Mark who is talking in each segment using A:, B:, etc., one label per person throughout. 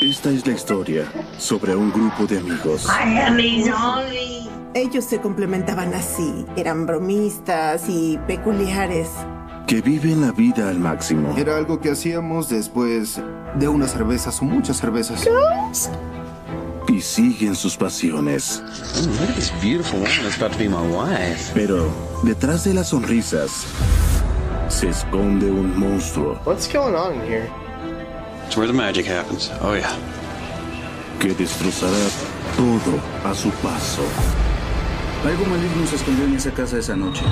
A: Esta es la historia sobre un grupo de amigos
B: Ellos se complementaban así, eran bromistas y peculiares.
A: que viven la vida al máximo.
C: Era algo que hacíamos después de unas cervezas o muchas cervezas.
A: y siguen sus pasiones.
D: Look at this beautiful woman that's about to be my wife.
A: Pero detrás de las sonrisas se esconde un monstruo
E: What's going on in here?
D: It's where the magic happens. Oh, yeah.
A: que destrozará todo a su paso.
F: Algo maligno se escondió en esa casa esa noche.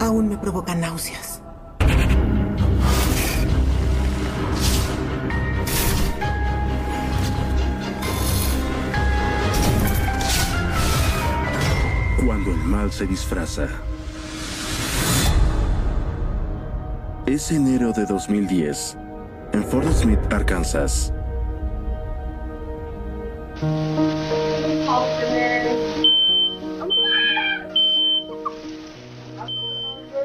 B: Aún me provoca náuseas.
A: Cuando el mal se disfraza. Es enero de 2010, en Fort Smith, Arkansas.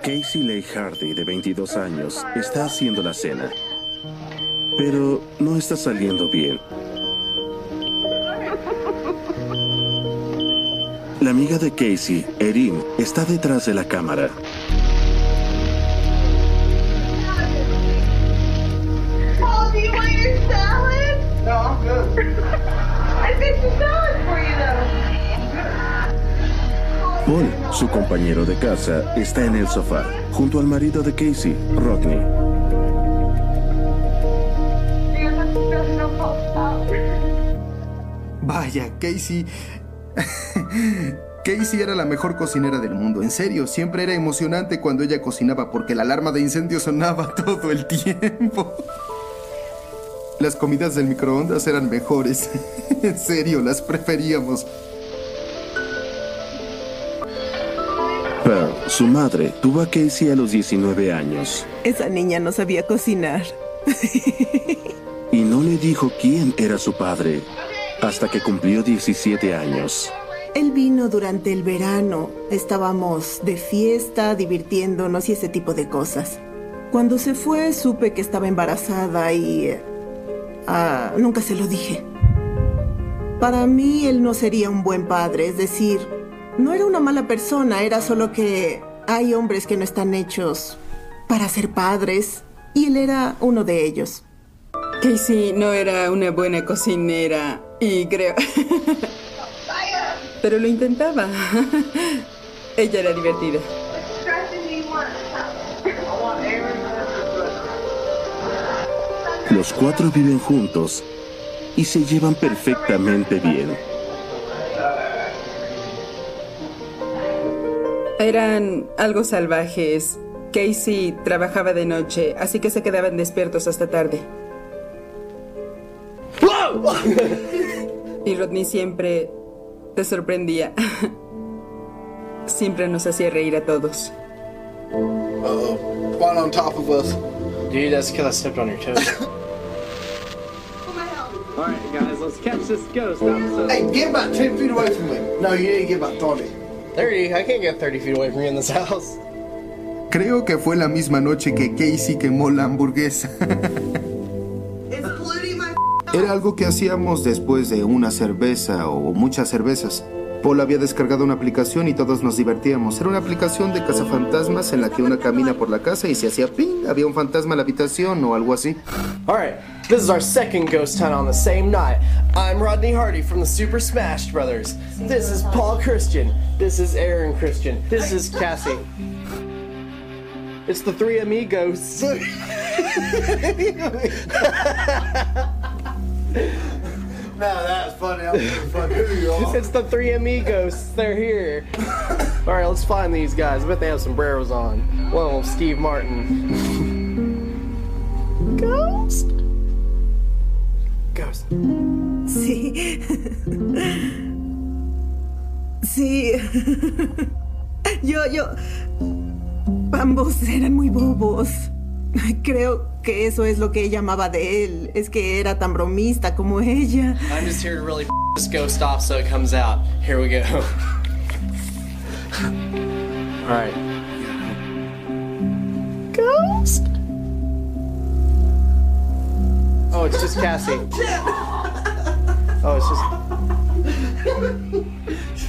A: Casey Leigh Hardy, de 22 años, está haciendo la cena. Pero no está saliendo bien. La amiga de Casey, Erin, está detrás de la cámara.
G: Paul,
A: su compañero de casa, está en el sofá, junto al marido de Casey, Rodney.
C: Vaya, Casey. Casey era la mejor cocinera del mundo, en serio. Siempre era emocionante cuando ella cocinaba porque la alarma de incendio sonaba todo el tiempo. Las comidas del microondas eran mejores. en serio, las preferíamos.
A: Su madre, tuvo a Casey a los 19 años
B: Esa niña no sabía cocinar.
A: y no le dijo quién era su padre hasta que cumplió 17 años.
B: Él vino durante el verano. Estábamos de fiesta, divirtiéndonos y ese tipo de cosas. Cuando se fue, supe que estaba embarazada y... eh, ah, nunca se lo dije. Para mí, él no sería un buen padre, es decir, no era una mala persona, era solo que hay hombres que no están hechos para ser padres, y él era uno de ellos.
H: Casey no era una buena cocinera y creo... Pero lo intentaba. Ella era divertida.
A: Los cuatro viven juntos y se llevan perfectamente bien.
H: Eran algo salvajes. Casey trabajaba de noche, así que se quedaban despiertos hasta tarde. Y Rodney siempre te sorprendía. siempre nos hacía reír a todos.
E: Uh-oh. One on top of us.
I: Dude, that's because I stepped on your toes. Alright, guys, let's catch this ghost episode.
E: Hey, get about 10 feet away from me. No, you need to get about 30.
I: 30? I can't get 30 feet away from you in this house.
C: Creo que fue la misma noche que Casey quemó la hamburguesa. Era algo que hacíamos después de una cerveza o muchas cervezas. Paul había descargado una aplicación y todos nos divertíamos. Era una aplicación de cazafantasmas en la que una camina por la casa y se hacía ping, había un fantasma en la habitación o algo así.
I: Alright, this is our second ghost hunt on the same night. I'm Rodney Hardy from the Super Smash Brothers. This is Paul Christian. This is Aaron Christian. This is Cassie. It's the three amigos.
E: No, that's funny. I'm gonna fuck who you are.
I: It's the three amigos. They're here. All right, let's find these guys. I bet they have sombreros on. One of them, Steve Martin. Ghost. Ghost.
B: Sí. Sí. Yo, yo... Ambos eran muy bobos. I creo que eso es lo que ella amaba de él. Es que era tan bromista como ella.
I: I'm just here to really this ghost off so it comes out. Here we go. All right. Ghost. Oh, it's just Cassie. Oh, it's just.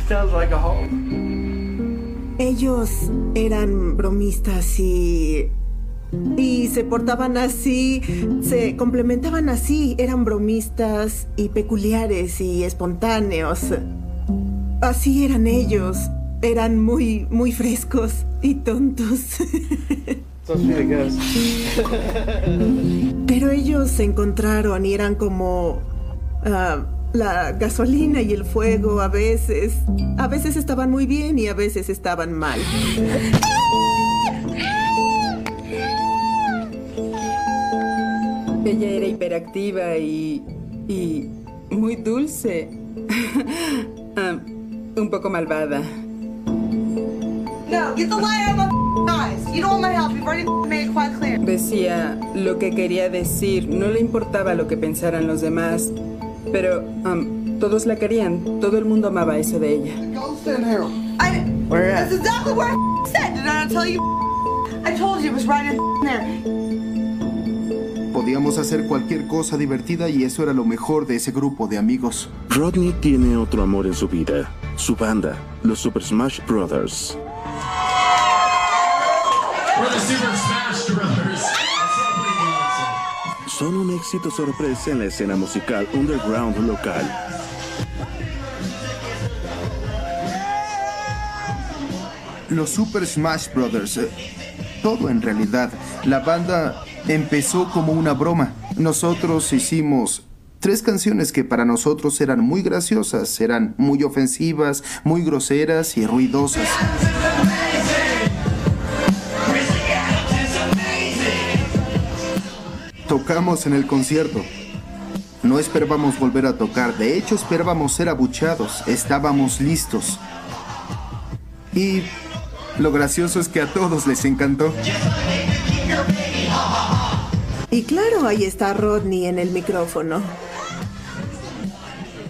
E: Sounds like a home.
B: Ellos eran bromistas y... Y se portaban así, se complementaban así, eran bromistas y peculiares y espontáneos. Así eran ellos, eran muy, muy frescos y tontos. Pero ellos se encontraron y eran como ah, la gasolina y el fuego a veces. A veces estaban muy bien y a veces estaban mal.
H: Ella era hiperactiva y. y. muy dulce. Ah, un poco malvada.
G: No, get the light out of my eyes. You don't want my help. You've already made it quite clear.
H: Decía lo que quería decir, no le importaba lo que pensaran los demás, pero um, todos la querían, todo el mundo amaba eso de ella.
E: Ghost in here.
G: I,
I: Where at?
G: that's exactly what I said. Did I not tell you? I told you it was right in there.
C: Podíamos hacer cualquier cosa divertida y eso era lo mejor de ese grupo de amigos.
A: Rodney tiene otro amor en su vida, su banda, los Super Smash Brothers. Son un éxito sorpresa en la escena musical underground local.
C: Los Super Smash Brothers. eh, todo en realidad. La banda empezó como una broma. Nosotros hicimos tres canciones que para nosotros eran muy graciosas, eran muy ofensivas, muy groseras y ruidosas. Tocamos en el concierto. No esperábamos volver a tocar, de hecho esperábamos ser abuchados, estábamos listos. Y lo gracioso es que a todos les encantó.
B: Y claro, ahí está Rodney en el micrófono.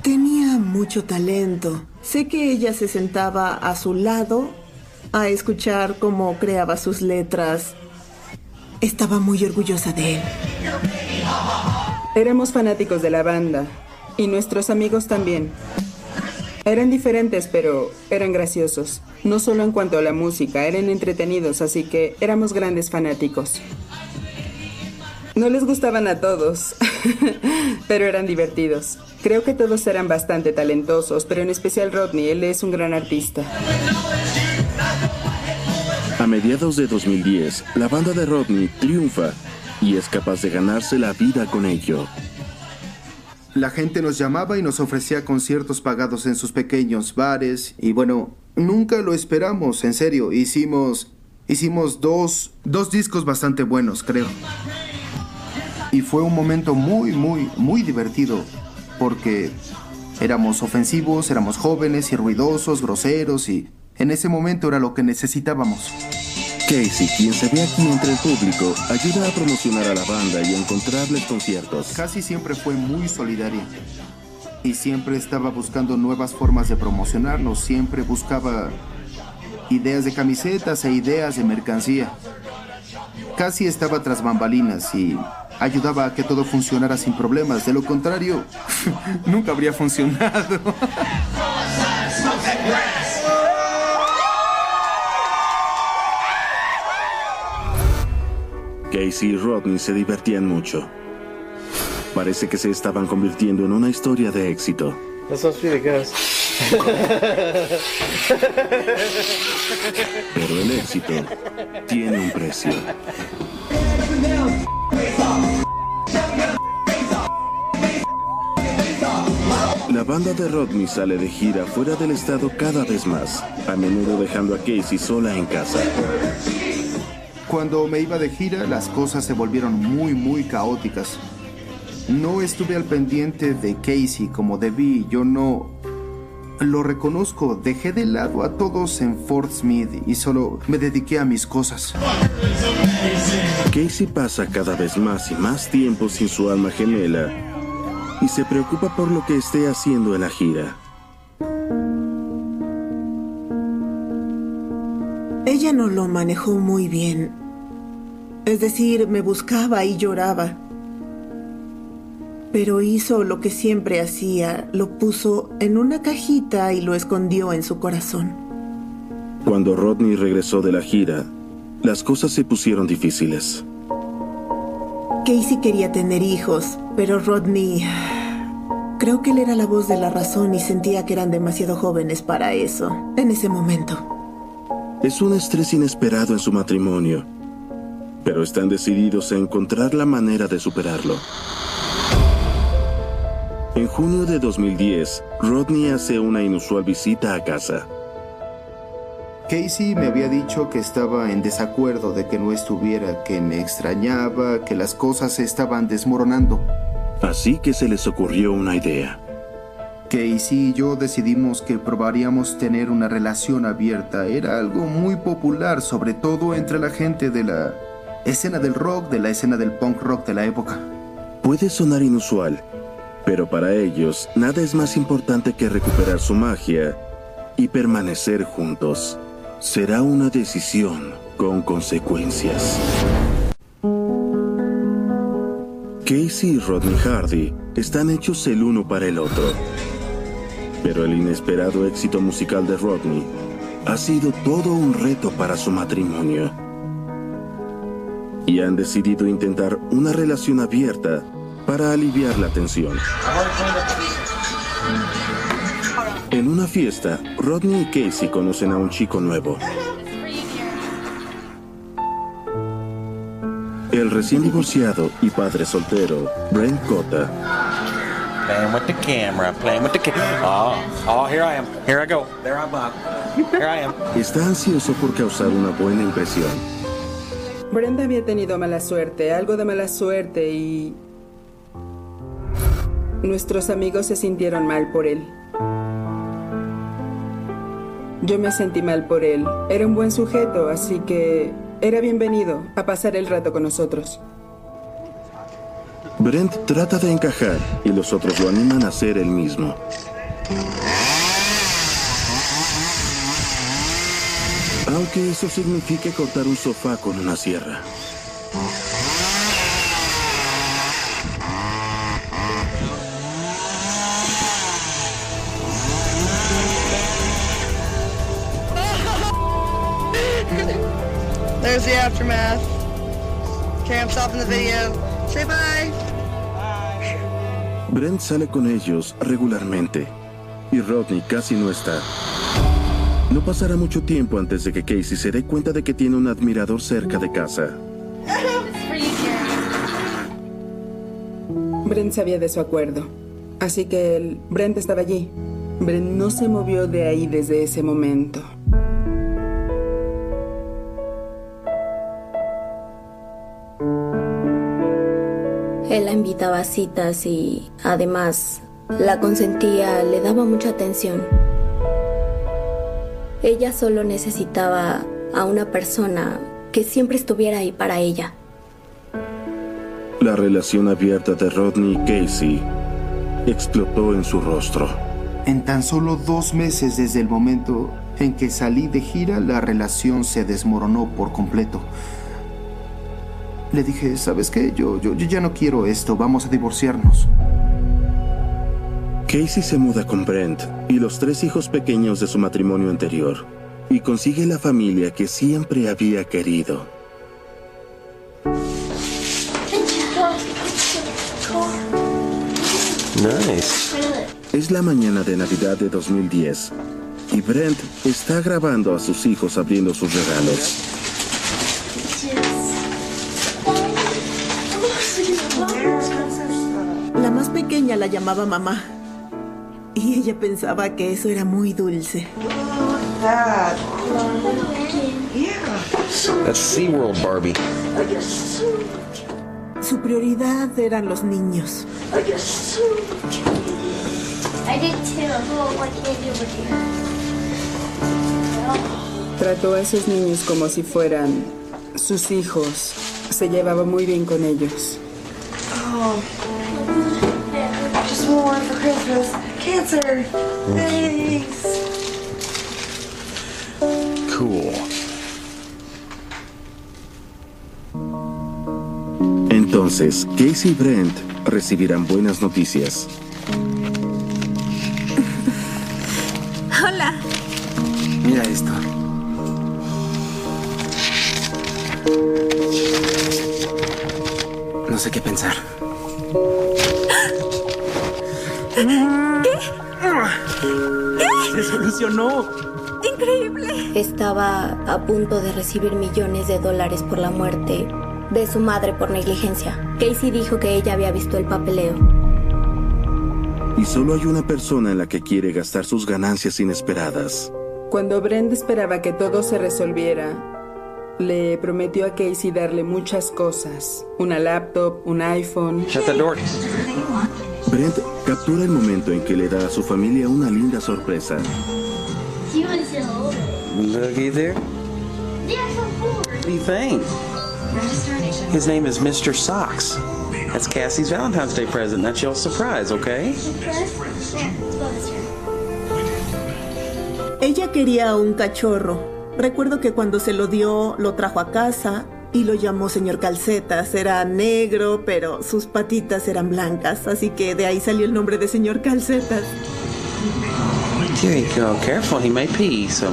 B: Tenía mucho talento. Sé que ella se sentaba a su lado a escuchar cómo creaba sus letras. Estaba muy orgullosa de él.
H: Éramos fanáticos de la banda y nuestros amigos también. Eran diferentes, pero eran graciosos. No solo en cuanto a la música, eran entretenidos, así que éramos grandes fanáticos. No les gustaban a todos, pero eran divertidos. Creo que todos eran bastante talentosos, pero en especial Rodney, él es un gran artista.
A: A mediados de 2010, la banda de Rodney triunfa y es capaz de ganarse la vida con ello.
C: La gente nos llamaba y nos ofrecía conciertos pagados en sus pequeños bares y bueno, nunca lo esperamos, en serio. Hicimos hicimos dos dos discos bastante buenos, creo. Y fue un momento muy muy muy divertido porque éramos ofensivos, éramos jóvenes y ruidosos, groseros y En ese momento era lo que necesitábamos.
A: Casey, quien se ve aquí entre el público, ayuda a promocionar a la banda y a encontrarles conciertos.
C: Casi siempre fue muy solidaria. Y siempre estaba buscando nuevas formas de promocionarnos. Siempre buscaba ideas de camisetas e ideas de mercancía. Casi estaba tras bambalinas y ayudaba a que todo funcionara sin problemas. De lo contrario, nunca habría funcionado.
A: Casey y Rodney se divertían mucho. Parece que se estaban convirtiendo en una historia de éxito.
I: That sounds pretty good.
A: Pero el éxito tiene un precio. La banda de Rodney sale de gira fuera del estado cada vez más, a menudo dejando a Casey sola en casa.
C: Cuando me iba de gira, las cosas se volvieron muy, muy caóticas. No estuve al pendiente de Casey como debí. Yo no... Lo reconozco, dejé de lado a todos en Fort Smith y solo me dediqué a mis cosas.
A: Casey pasa cada vez más y más tiempo sin su alma gemela y se preocupa por lo que esté haciendo en la gira.
B: Ella no lo manejó muy bien. Es decir, me buscaba y lloraba. Pero hizo lo que siempre hacía, lo puso en una cajita y lo escondió en su corazón.
A: Cuando Rodney regresó de la gira, las cosas se pusieron difíciles.
B: Casey quería tener hijos, pero Rodney... Creo que él era la voz de la razón y sentía que eran demasiado jóvenes para eso, en ese momento.
A: Es un estrés inesperado en su matrimonio, pero están decididos a encontrar la manera de superarlo. En junio de 2010, Rodney hace una inusual visita a casa.
C: Casey me había dicho que estaba en desacuerdo de que no estuviera, que me extrañaba, que las cosas se estaban desmoronando.
A: Así que se les ocurrió una idea.
C: Casey y yo decidimos que probaríamos tener una relación abierta. Era algo muy popular, sobre todo entre la gente de la escena del rock, de la escena del punk rock de la época.
A: Puede sonar inusual, pero para ellos nada es más importante que recuperar su magia y permanecer juntos. Será una decisión con consecuencias. Casey y Rodney Hardy están hechos el uno para el otro. Pero el inesperado éxito musical de Rodney ha sido todo un reto para su matrimonio. Y han decidido intentar una relación abierta para aliviar la tensión. En una fiesta, Rodney y Casey conocen a un chico nuevo. El recién divorciado y padre soltero, Brent Cota,
J: Playing with the camera, playing with the camera. Oh, oh, here I am. Here I go. There I'm up. Here I am.
A: está ansioso por causar una buena impresión.
H: Brenda había tenido mala suerte, algo de mala suerte y... Nuestros amigos se sintieron mal por él. Yo me sentí mal por él. Era un buen sujeto, así que era bienvenido a pasar el rato con nosotros.
A: Brent trata de encajar y los otros lo animan a hacer el mismo. Aunque eso signifique cortar un sofá con una sierra.
G: The aftermath. Okay, I'm stopping the video. Say bye.
A: Brent sale con ellos regularmente y Rodney casi no está. No pasará mucho tiempo antes de que Casey se dé cuenta de que tiene un admirador cerca de casa.
H: Brent sabía de su acuerdo. Así que el- Brent estaba allí. Brent no se movió de ahí desde ese momento.
K: Él la invitaba a citas y además la consentía, le daba mucha atención. Ella solo necesitaba a una persona que siempre estuviera ahí para ella.
A: La relación abierta de Rodney y Casey explotó en su rostro.
C: En tan solo dos meses desde el momento en que salí de gira, la relación se desmoronó por completo. Le dije, ¿sabes qué? Yo, yo, yo ya no quiero esto, vamos a divorciarnos.
A: Casey se muda con Brent y los tres hijos pequeños de su matrimonio anterior y consigue la familia que siempre había querido.
D: Nice.
A: Es la mañana de Navidad de 2010 y Brent está grabando a sus hijos abriendo sus regalos.
B: Pequeña la llamaba mamá. Y ella pensaba que eso era muy dulce.
D: That's SeaWorld Barbie.
B: Su prioridad eran los niños.
G: I did too. Oh, what can I do with you?
H: Trató a esos niños como si fueran sus hijos. Se llevaba muy bien con ellos.
G: Oh. For Christmas. Cancer. Thanks.
D: Cool.
A: Entonces, Casey y Brent recibirán buenas noticias.
L: Hola.
F: Mira esto. No sé qué pensar.
L: ¿Qué?
F: Se solucionó.
L: Increíble.
K: Estaba a punto de recibir millones de dólares por la muerte de su madre por negligencia. Casey dijo que ella había visto el papeleo.
A: Y solo hay una persona en la que quiere gastar sus ganancias inesperadas.
H: Cuando Brent esperaba que todo se resolviera, le prometió a Casey darle muchas cosas. Una laptop, un iPhone.
D: Shut that door.
A: Brent captura el momento en que le da a su familia una linda sorpresa.
D: Looky there. What do you think? His name is Mr. Socks. That's Cassie's Valentine's Day present. That's your surprise, okay?
B: Ella quería un cachorro. Recuerdo que cuando se lo dio, lo trajo a casa y lo llamó señor Calcetas. Era negro, pero sus patitas eran blancas, así que de ahí salió el nombre de señor Calcetas.
D: There you go. Careful, he may pee, so.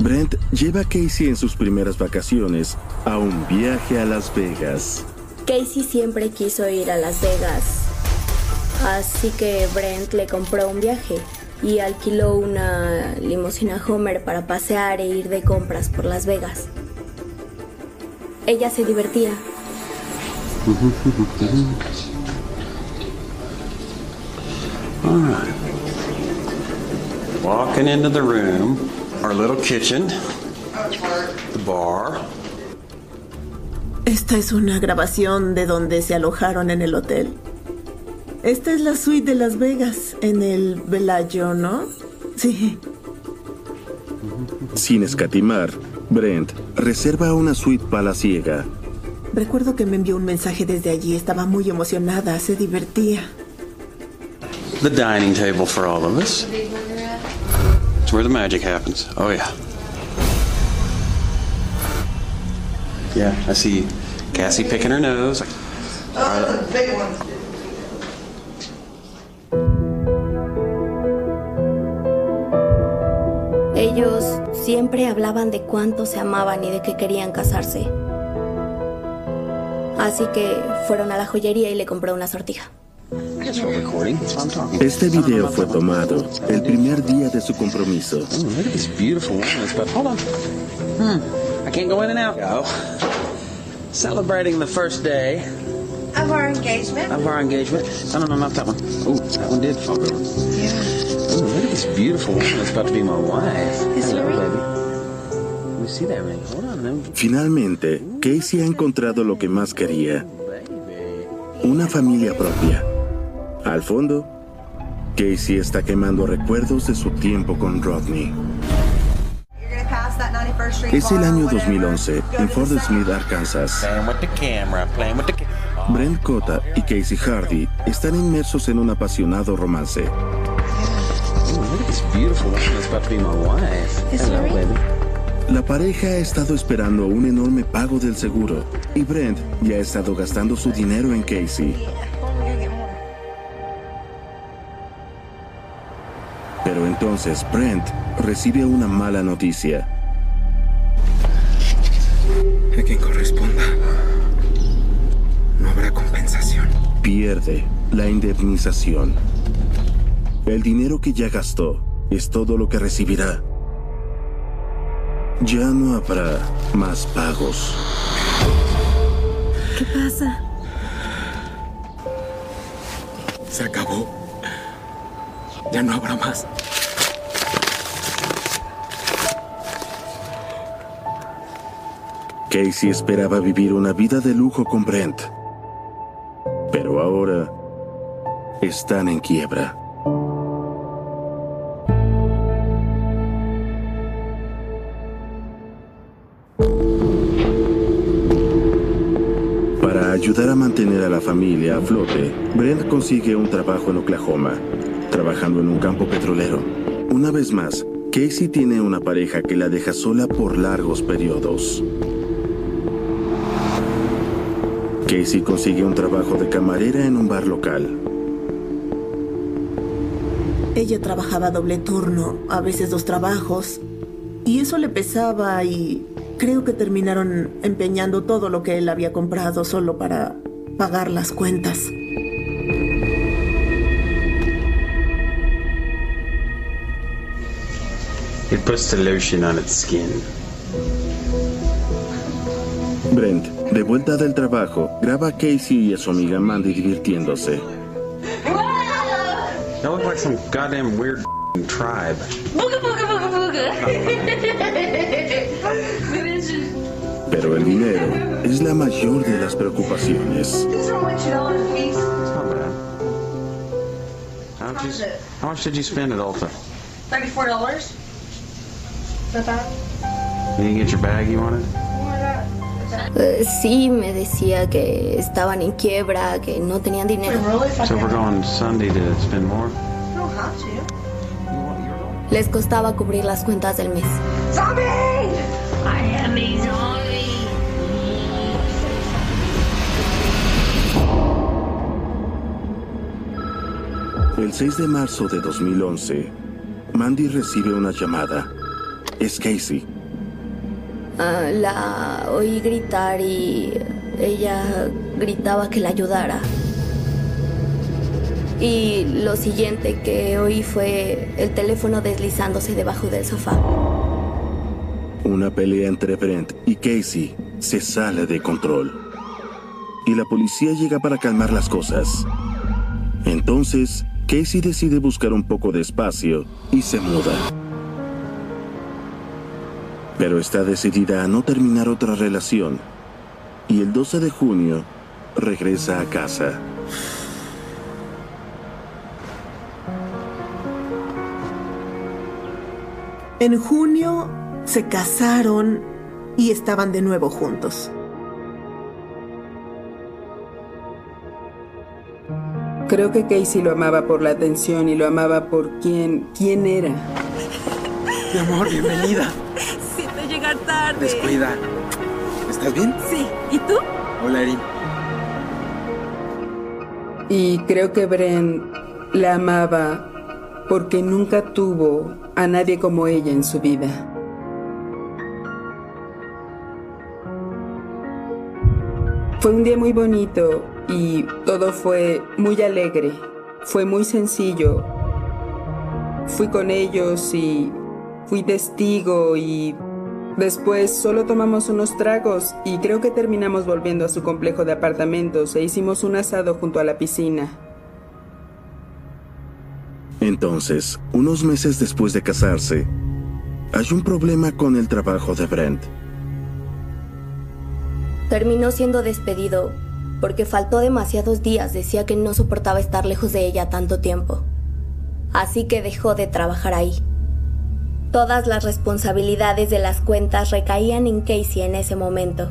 A: Brent lleva a Casey en sus primeras vacaciones a un viaje a Las Vegas.
K: Casey siempre quiso ir a Las Vegas. Así que Brent le compró un viaje y alquiló una limusina Homer para pasear e ir de compras por Las Vegas. Ella se divertía.
D: All right. Walking into the room, our little kitchen, the bar.
B: Esta es una grabación de donde se alojaron en el hotel. Esta es la suite de Las Vegas, en el Bellagio, ¿no? Sí.
A: Sin escatimar, Brent reserva una suite palaciega.
B: Recuerdo que me envió un mensaje desde allí. Estaba muy emocionada, se divertía.
D: The dining table for all of us. It's where the magic happens. Oh, yeah. Yeah, I see Cassie picking her nose.
E: Oh, big one.
K: Siempre hablaban de cuánto se amaban y de que querían casarse. Así que fueron a la joyería y le compró una sortija.
A: Este video fue tomado el primer día de su compromiso.
D: Hmm. I can't go in and out. Go. Celebrating the first day
L: Of our engagement.
D: of our engagement. No, no, no, not that one. Ooh, that one did fall over.
L: Yeah.
D: Ooh, look at this beautiful woman that's about to be my wife.
L: Is
D: Hello, baby.
A: Finalmente, Casey ha encontrado lo que más quería. Una familia propia. Al fondo, Casey está quemando recuerdos de su tiempo con Rodney. Es el año 2011 en Fort Smith, Arkansas. Brent Cota y Casey Hardy están inmersos en un apasionado romance. La pareja ha estado esperando un enorme pago del seguro y Brent ya ha estado gastando su dinero en Casey. Pero entonces Brent recibe una mala noticia.
F: A quien corresponda. No habrá compensación.
A: Pierde la indemnización. El dinero que ya gastó es todo lo que recibirá. Ya no habrá más pagos.
L: ¿Qué pasa?
F: Se acabó. Ya no habrá más.
A: Casey esperaba vivir una vida de lujo con Brent. Ahora están en quiebra. Para ayudar a mantener a la familia a flote, Brent consigue un trabajo en Oklahoma, trabajando en un campo petrolero. Una vez más, Casey tiene una pareja que la deja sola por largos periodos. Casey consigue un trabajo de camarera en un bar local.
B: Ella trabajaba doble turno, a veces dos trabajos, y eso le pesaba y creo que terminaron empeñando todo lo que él había comprado solo para pagar las cuentas.
D: It puts the lotion on its skin.
A: Brent, de vuelta del trabajo, graba a Casey y a su amiga Mandy divirtiéndose.
D: That like some goddamn weird tribe.
G: Booga booga booga booga.
A: Pero el dinero es la mayor de las preocupaciones.
G: These are what you know on feast.
D: It's not bad. How much, you, how much did you spend at Ulta?
G: Thirty-four dollars. Not bad.
D: You didn't get your bag you wanted?
K: Eh, sí, me decía que estaban en quiebra, que no tenían dinero.
D: So we're going Sunday to spend more?
G: You don't have to.
K: Les costaba cubrir las cuentas del mes.
G: Zombie! I am a zombie.
A: El 6 de marzo de 2011, Mandy recibe una llamada. Es Casey.
K: Ah, la oí gritar y ella gritaba que la ayudara. Y lo siguiente que oí fue el teléfono deslizándose debajo del sofá.
A: Una pelea entre Brent y Casey se sale de control. Y la policía llega para calmar las cosas. Entonces, Casey decide buscar un poco de espacio y se muda. Pero está decidida a no terminar otra relación. Y el 12 de junio regresa a casa.
B: En junio se casaron y estaban de nuevo juntos.
H: Creo que Casey lo amaba por la atención y lo amaba por quién, quién era.
F: Mi amor, bienvenida.
L: Llegar tarde.
F: Descuida. ¿Estás bien?
L: Sí. ¿Y tú?
F: Hola, Erin.
H: Y creo que Bren la amaba porque nunca tuvo a nadie como ella en su vida. Fue un día muy bonito y todo fue muy alegre. Fue muy sencillo. Fui con ellos y fui testigo y después solo tomamos unos tragos y creo que terminamos volviendo a su complejo de apartamentos e hicimos un asado junto a la piscina.
A: Entonces, unos meses después de casarse, hay un problema con el trabajo de Brent.
K: Terminó siendo despedido porque faltó demasiados días. Decía que no soportaba estar lejos de ella tanto tiempo. así que dejó de trabajar ahí. Todas las responsabilidades de las cuentas recaían en Casey en ese momento.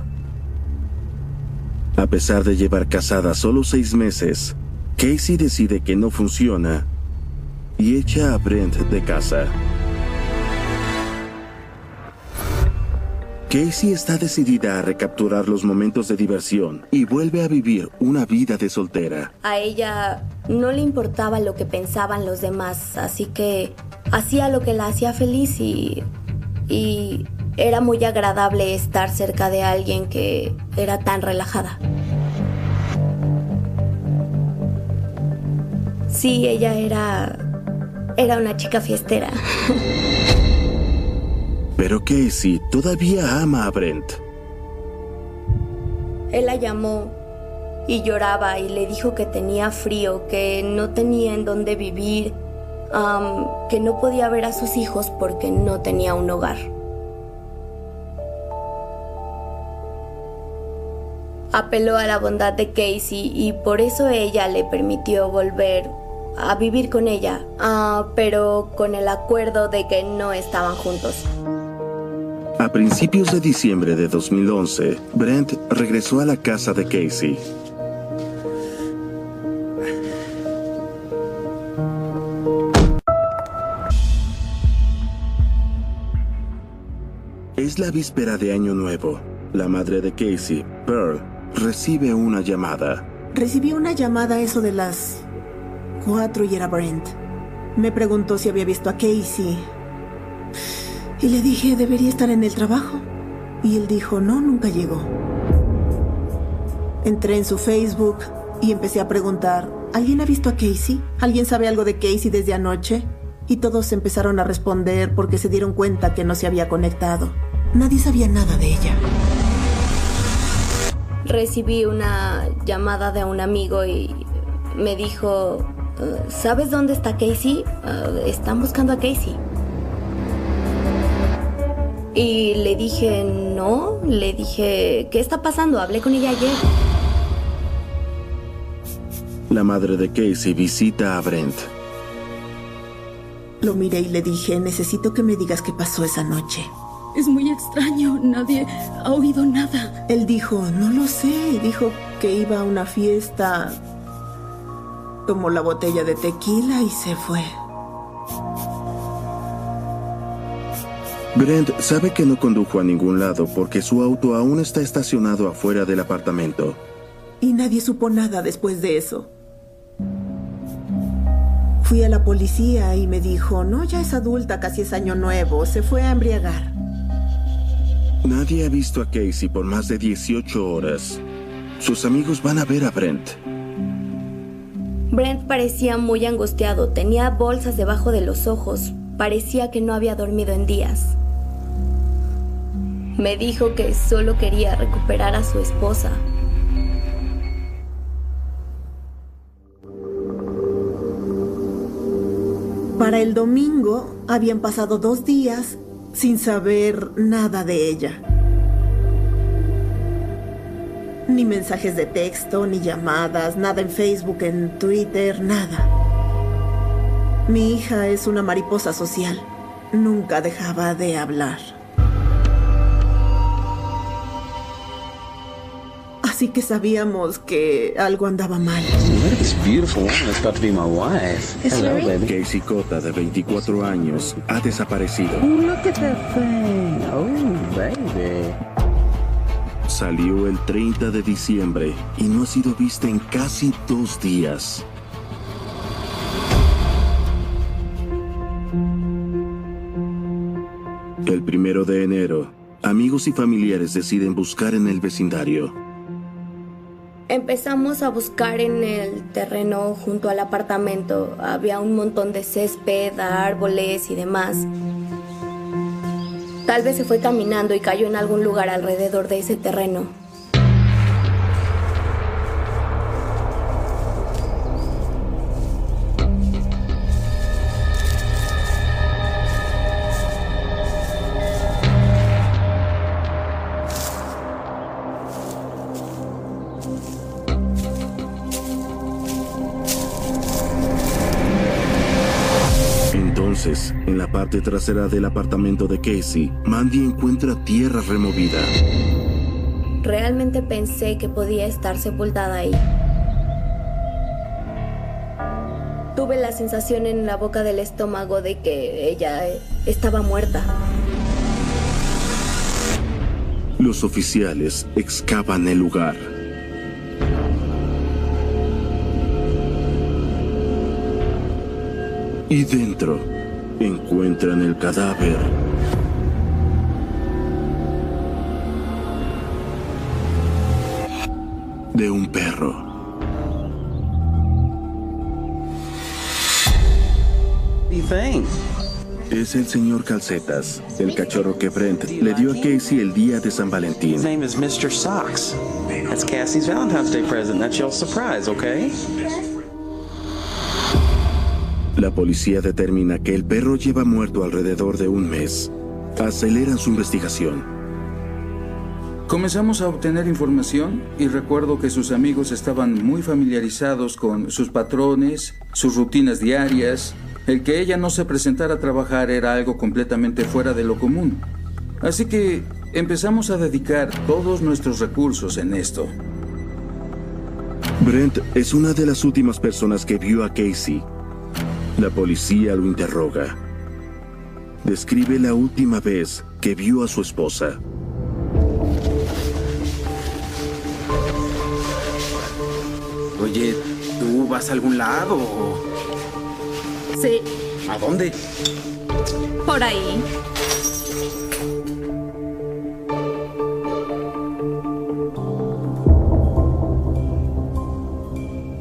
A: A pesar de llevar casada solo seis meses, Casey decide que no funciona y echa a Brent de casa. Casey está decidida a recapturar los momentos de diversión y vuelve a vivir una vida de soltera.
K: A ella no le importaba lo que pensaban los demás, así que hacía lo que la hacía feliz y, y era muy agradable estar cerca de alguien que era tan relajada. Sí, ella era era una chica fiestera.
A: Pero Casey todavía ama a Brent.
K: Él la llamó y lloraba y le dijo que tenía frío, que no tenía en dónde vivir, que no podía ver a sus hijos porque no tenía un hogar. Apeló a la bondad de Casey y por eso ella le permitió volver a vivir con ella, ah, pero con el acuerdo de que no estaban juntos.
A: A principios de diciembre de 2011, Brent regresó a la casa de Casey. Es la víspera de Año Nuevo. La madre de Casey, Pearl, recibe una llamada.
B: Recibí una llamada eso de las cuatro y era Brent. Me preguntó si había visto a Casey. Y le dije, debería estar en el trabajo. Y él dijo, no, nunca llegó. Entré en su Facebook y empecé a preguntar, ¿alguien ha visto a Casey? ¿Alguien sabe algo de Casey desde anoche? Y todos empezaron a responder porque se dieron cuenta que no se había conectado. Nadie sabía nada de ella.
K: Recibí una llamada de un amigo y me dijo, ¿sabes dónde está Casey? Uh, están buscando a Casey. Y le dije, no, le dije, ¿qué está pasando? Hablé con ella ayer.
A: La madre de Casey visita a Brent.
B: Lo miré y le dije, necesito que me digas qué pasó esa noche.
L: Es muy extraño, nadie ha oído nada.
B: Él dijo, no lo sé, dijo que iba a una fiesta, tomó la botella de tequila y se fue.
A: Brent sabe que no condujo a ningún lado porque su auto aún está estacionado afuera del apartamento.
B: Y nadie supo nada después de eso. Fui a la policía y me dijo, no, ya es adulta, casi es año nuevo, se fue a embriagar.
A: Nadie ha visto a Casey por más de 18 horas. Sus amigos van a ver a Brent.
K: Brent parecía muy angustiado, tenía bolsas debajo de los ojos, parecía que no había dormido en días. Me dijo que solo quería recuperar a su esposa.
B: Para el domingo habían pasado dos días sin saber nada de ella. Ni mensajes de texto, ni llamadas, nada en Facebook, en Twitter, nada. Mi hija es una mariposa social. Nunca dejaba de hablar. Así que sabíamos que algo andaba mal.
D: Look at this beautiful woman that's about to be my wife. Hello, baby.
A: Casey Cota, de 24 años, ha desaparecido.
D: Oh, look at that thing. Oh, baby.
A: Salió el 30 de diciembre y no ha sido vista en casi dos días. El primero de enero, amigos y familiares deciden buscar en el vecindario.
K: Empezamos a buscar en el terreno junto al apartamento. Había un montón de césped, árboles y demás. Tal vez se fue caminando y cayó en algún lugar alrededor de ese terreno.
A: Parte trasera del apartamento de Casey, Mandy encuentra tierra removida.
K: Realmente pensé que podía estar sepultada ahí. Tuve la sensación en la boca del estómago de que ella estaba muerta.
A: Los oficiales excavan el lugar. Y dentro encuentran el cadáver. De un perro. Es el señor Calcetas, el cachorro que Brent le dio a Casey el día de San Valentín.
D: His name is Mr. Socks. That's Cassie's Valentine's Day present. That's your surprise, okay?
A: La policía determina que el perro lleva muerto alrededor de un mes. Aceleran su investigación.
F: Comenzamos a obtener información y recuerdo que sus amigos estaban muy familiarizados con sus patrones, sus rutinas diarias. El que ella no se presentara a trabajar era algo completamente fuera de lo común. Así que empezamos a dedicar todos nuestros recursos en esto.
A: Brent es una de las últimas personas que vio a Casey. La policía lo interroga. Describe la última vez que vio a su esposa.
M: Oye, ¿tú vas a algún lado?
L: Sí,
M: ¿A dónde?
L: por ahí.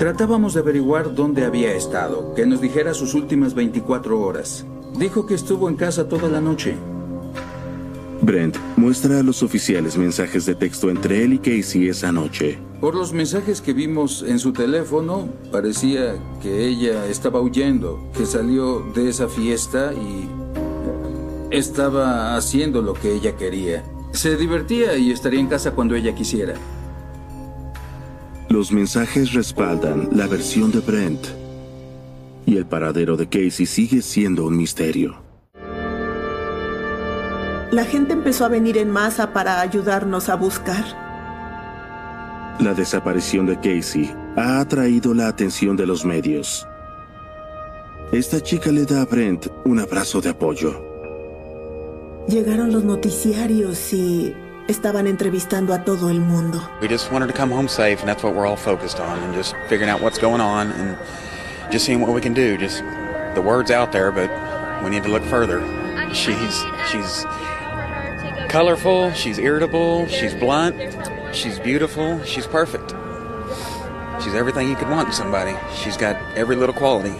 F: Tratábamos de averiguar dónde había estado, que nos dijera sus últimas 24 horas. Dijo que estuvo en casa toda la noche.
A: Brent muestra a los oficiales mensajes de texto entre él y Casey esa noche.
F: Por los mensajes que vimos en su teléfono, parecía que ella estaba huyendo, que salió de esa fiesta y estaba haciendo lo que ella quería. Se divertía y estaría en casa cuando ella quisiera.
A: Los mensajes respaldan la versión de Brent. Y el paradero de Casey sigue siendo un misterio.
B: La gente empezó a venir en masa para ayudarnos a buscar.
A: La desaparición de Casey ha atraído la atención de los medios. Esta chica le da a Brent un abrazo de apoyo.
B: Llegaron los noticiarios y estaban entrevistando a todo el mundo.
J: We just wanted to come home safe, and that's what we're all focused on, and just figuring out what's going on, and just seeing what we can do. Just the word's out there, but we need to look further. She's she's colorful. She's irritable. She's blunt. She's beautiful. She's perfect. She's everything you could want in somebody. She's got every little quality.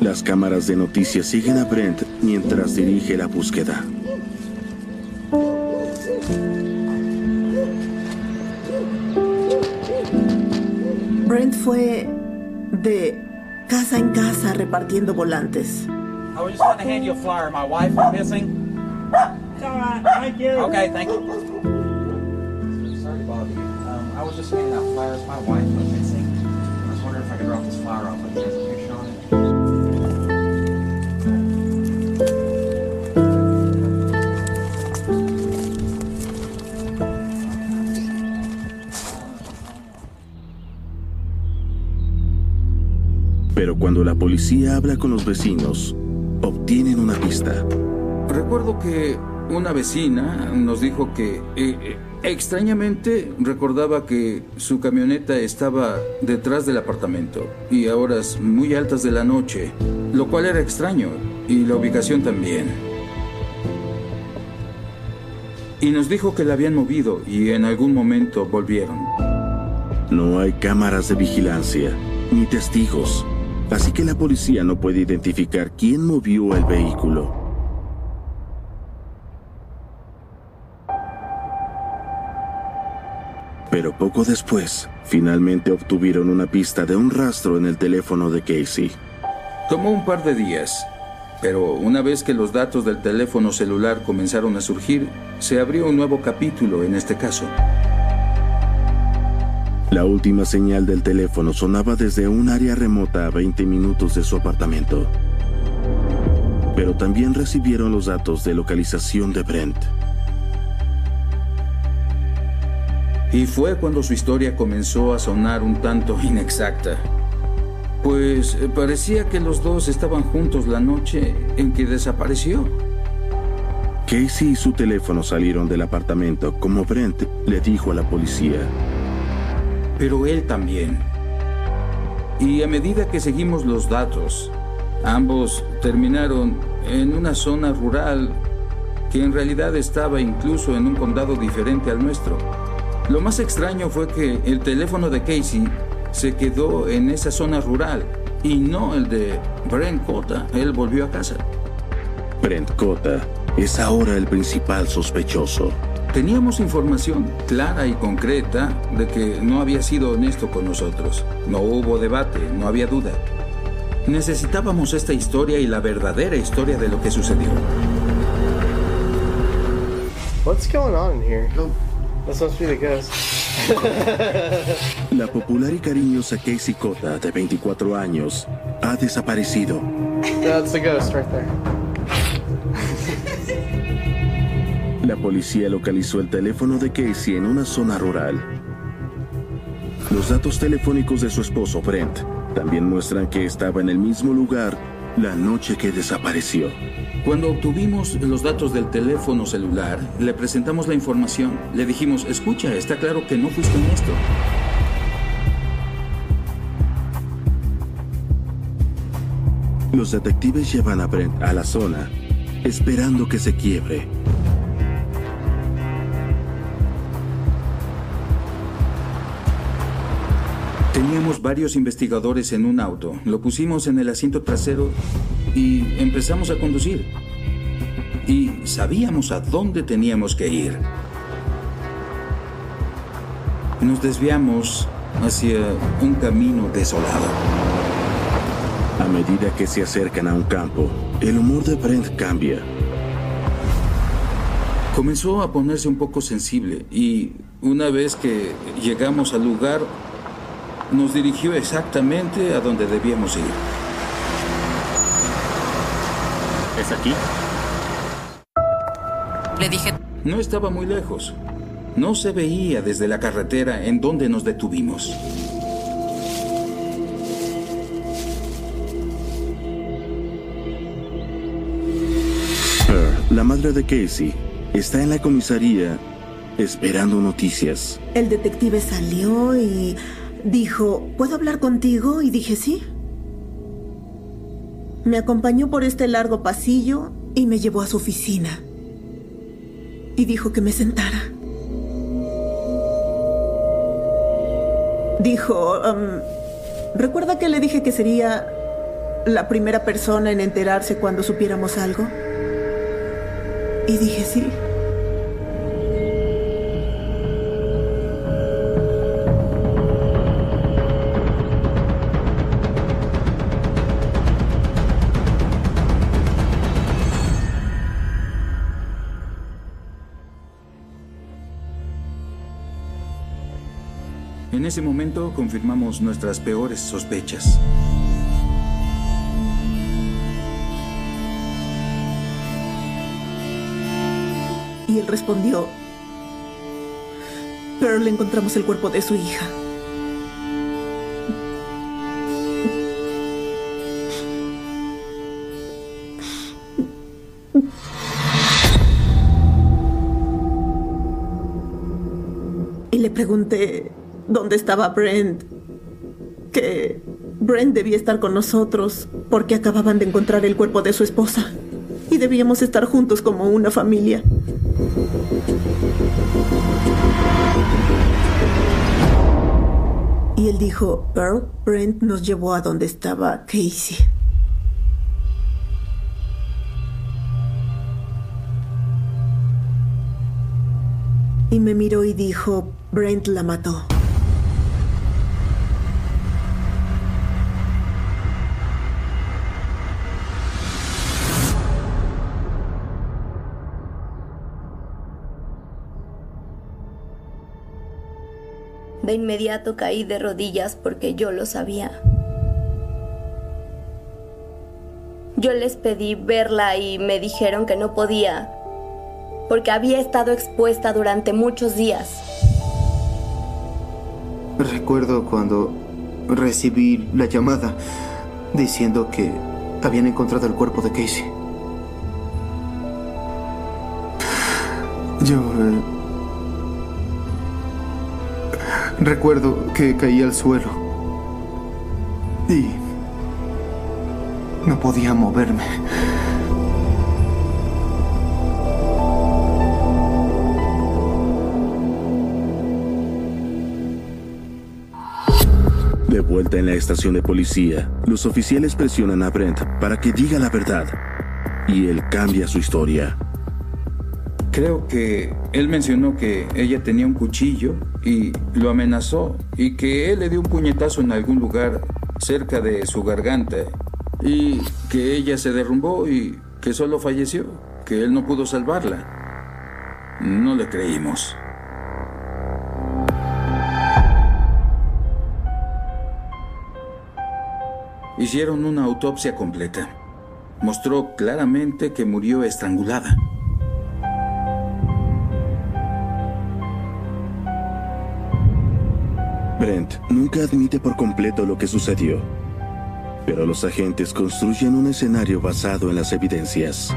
A: Las cámaras de noticias siguen a Brent mientras dirige la búsqueda.
B: Fue de casa en casa repartiendo volantes.
N: I was just going to hand you a flyer. My wife is missing. It's all right. Thank you. Okay, thank you. Sorry to bother you. Um, I was just handing out flyers. My wife was missing. I was wondering if I could drop this flyer off with the
A: cuando la policía habla con los vecinos, obtienen una pista.
F: Recuerdo que una vecina nos dijo que eh, eh, extrañamente recordaba que su camioneta estaba detrás del apartamento y a horas muy altas de la noche, lo cual era extraño y la ubicación también. Y nos dijo que la habían movido y en algún momento volvieron.
A: No hay cámaras de vigilancia, ni testigos. Así que la policía no puede identificar quién movió el vehículo. Pero poco después, finalmente obtuvieron una pista de un rastro en el teléfono de Casey.
F: Tomó un par de días, pero una vez que los datos del teléfono celular comenzaron a surgir, se abrió un nuevo capítulo en este caso.
A: La última señal del teléfono sonaba desde un área remota a 20 minutos de su apartamento. pero también recibieron los datos de localización de Brent.
F: Y fue cuando su historia comenzó a sonar un tanto inexacta. Pues eh, parecía que los dos estaban juntos la noche en que desapareció.
A: Casey y su teléfono salieron del apartamento como Brent le dijo a la policía.
F: Pero él también. Y a medida que seguimos los datos, ambos terminaron en una zona rural que en realidad estaba incluso en un condado diferente al nuestro. Lo más extraño fue que el teléfono de Casey se quedó en esa zona rural y no el de Brent Cota. Él volvió a casa.
A: Brent Cota es ahora el principal sospechoso.
F: Teníamos información clara y concreta de que no había sido honesto con nosotros. No hubo debate, no había duda. Necesitábamos esta historia y la verdadera historia de lo que sucedió.
I: What's going on in here? That must be the ghost.
A: La popular y cariñosa Casey Cota, de 24 años, ha desaparecido.
I: That's the ghost right there.
A: La policía localizó el teléfono de Casey en una zona rural. Los datos telefónicos de su esposo Brent también muestran que estaba en el mismo lugar la noche que desapareció.
F: Cuando obtuvimos los datos del teléfono celular, le presentamos la información. Le dijimos, escucha, está claro que no fuiste honesto.
A: Los detectives llevan a Brent a la zona, esperando que se quiebre.
F: Teníamos varios investigadores en un auto. Lo pusimos en el asiento trasero y empezamos a conducir. Y sabíamos a dónde teníamos que ir. Nos desviamos hacia un camino desolado.
A: A medida que se acercan a un campo, el humor de Brent cambia.
F: Comenzó a ponerse un poco sensible y una vez que llegamos al lugar, nos dirigió exactamente a donde debíamos ir.
O: ¿Es aquí?
P: Le dije...
F: No estaba muy lejos. No se veía desde la carretera en donde nos detuvimos.
A: La madre de Casey, está en la comisaría esperando noticias.
B: El detective salió y dijo, ¿puedo hablar contigo? Y dije, sí. Me acompañó por este largo pasillo y me llevó a su oficina. Y dijo que me sentara. Dijo, um, ¿recuerda que le dije que sería la primera persona en enterarse cuando supiéramos algo? Y dije, sí.
F: En ese momento confirmamos nuestras peores sospechas.
B: Y él respondió, pero le encontramos el cuerpo de su hija. Y le pregunté dónde estaba Brent, que Brent debía estar con nosotros porque acababan de encontrar el cuerpo de su esposa y debíamos estar juntos como una familia. Y él dijo, Pearl, Brent nos llevó a donde estaba Casey. Y me miró y dijo, Brent la mató.
K: De inmediato caí de rodillas porque yo lo sabía. Yo les pedí verla y me dijeron que no podía, porque había estado expuesta durante muchos días.
C: Recuerdo cuando recibí la llamada diciendo que habían encontrado el cuerpo de Casey. Yo... eh, recuerdo que caí al suelo y no podía moverme.
A: De vuelta en la estación de policía, los oficiales presionan a Brent para que diga la verdad. Y él cambia su historia.
F: Creo que él mencionó que ella tenía un cuchillo y lo amenazó y que él le dio un puñetazo en algún lugar cerca de su garganta y que ella se derrumbó y que solo falleció, que él no pudo salvarla. No le creímos. Hicieron una autopsia completa. Mostró claramente que murió estrangulada.
A: Brent nunca admite por completo lo que sucedió. Pero los agentes construyen un escenario basado en las evidencias.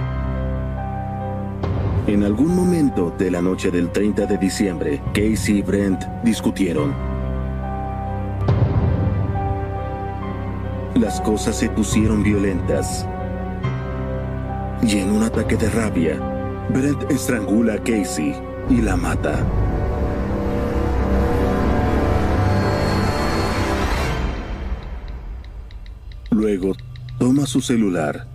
A: En algún momento de la noche del 30 de diciembre, Casey y Brent discutieron. Las cosas se pusieron violentas. Y en un ataque de rabia, Brent estrangula a Casey y la mata. Luego, toma su celular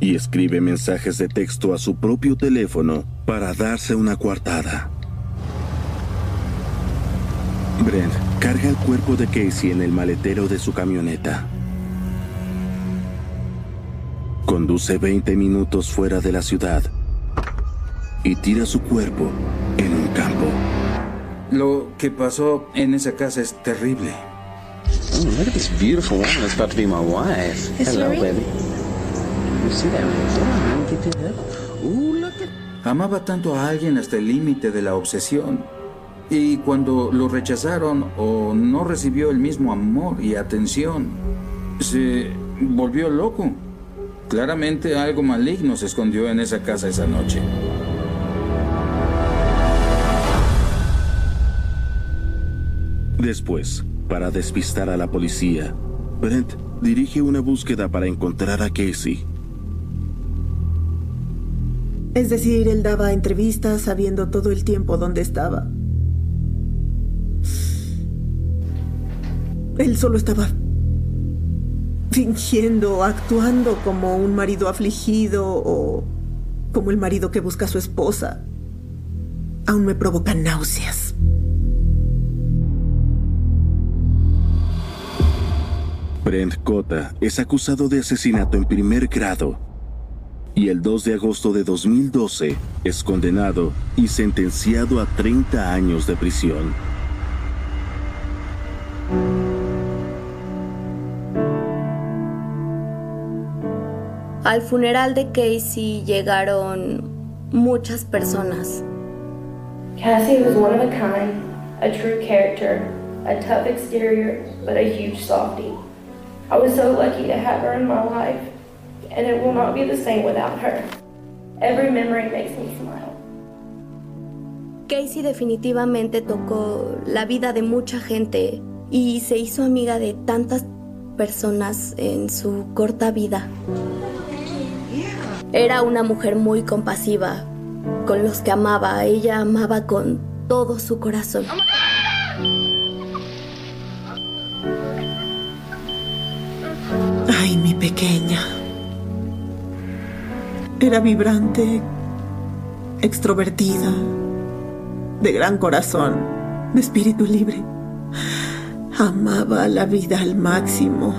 A: y escribe mensajes de texto a su propio teléfono para darse una coartada. Brent carga el cuerpo de Casey en el maletero de su camioneta. Conduce 20 minutos fuera de la ciudad y tira su cuerpo en un campo.
F: Lo que pasó en esa casa es terrible.
D: Look at this beautiful woman that's about to be my wife.
K: Is she
D: Hello, baby. You see that? Hold on, let me get to that. Ooh, look at
F: Amaba tanto a alguien hasta el límite de la obsesión. Y cuando lo rechazaron o no recibió el mismo amor y atención, se volvió loco. Claramente algo maligno se escondió en esa casa esa noche.
A: Después, para despistar a la policía, Brent dirige una búsqueda para encontrar a Casey.
B: Es decir, él daba entrevistas sabiendo todo el tiempo dónde estaba. Él solo estaba fingiendo, actuando como un marido afligido o como el marido que busca a su esposa. Aún me provoca náuseas.
A: Brent Cota es acusado de asesinato en primer grado y el 2 de agosto de 2012 es condenado y sentenciado a 30 años de prisión.
K: Al funeral de Casey llegaron muchas personas.
P: Cassie was one of a kind, a true character, a tough exterior, but a huge softie. I was so lucky to have her in my life, and it will not be the same without her. Every memory makes me smile.
K: Casey definitivamente tocó la vida de mucha gente y se hizo amiga de tantas personas en su corta vida. Era una mujer muy compasiva con los que amaba. Ella amaba con todo su corazón.
B: Pequeña. Era vibrante, extrovertida, de gran corazón, de espíritu libre. Amaba la vida al máximo.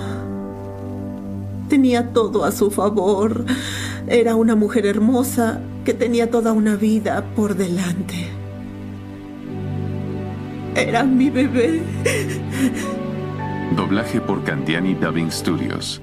B: Tenía todo a su favor. Era una mujer hermosa que tenía toda una vida por delante. Era mi bebé.
Q: Doblaje por Candiani Dubbing Studios.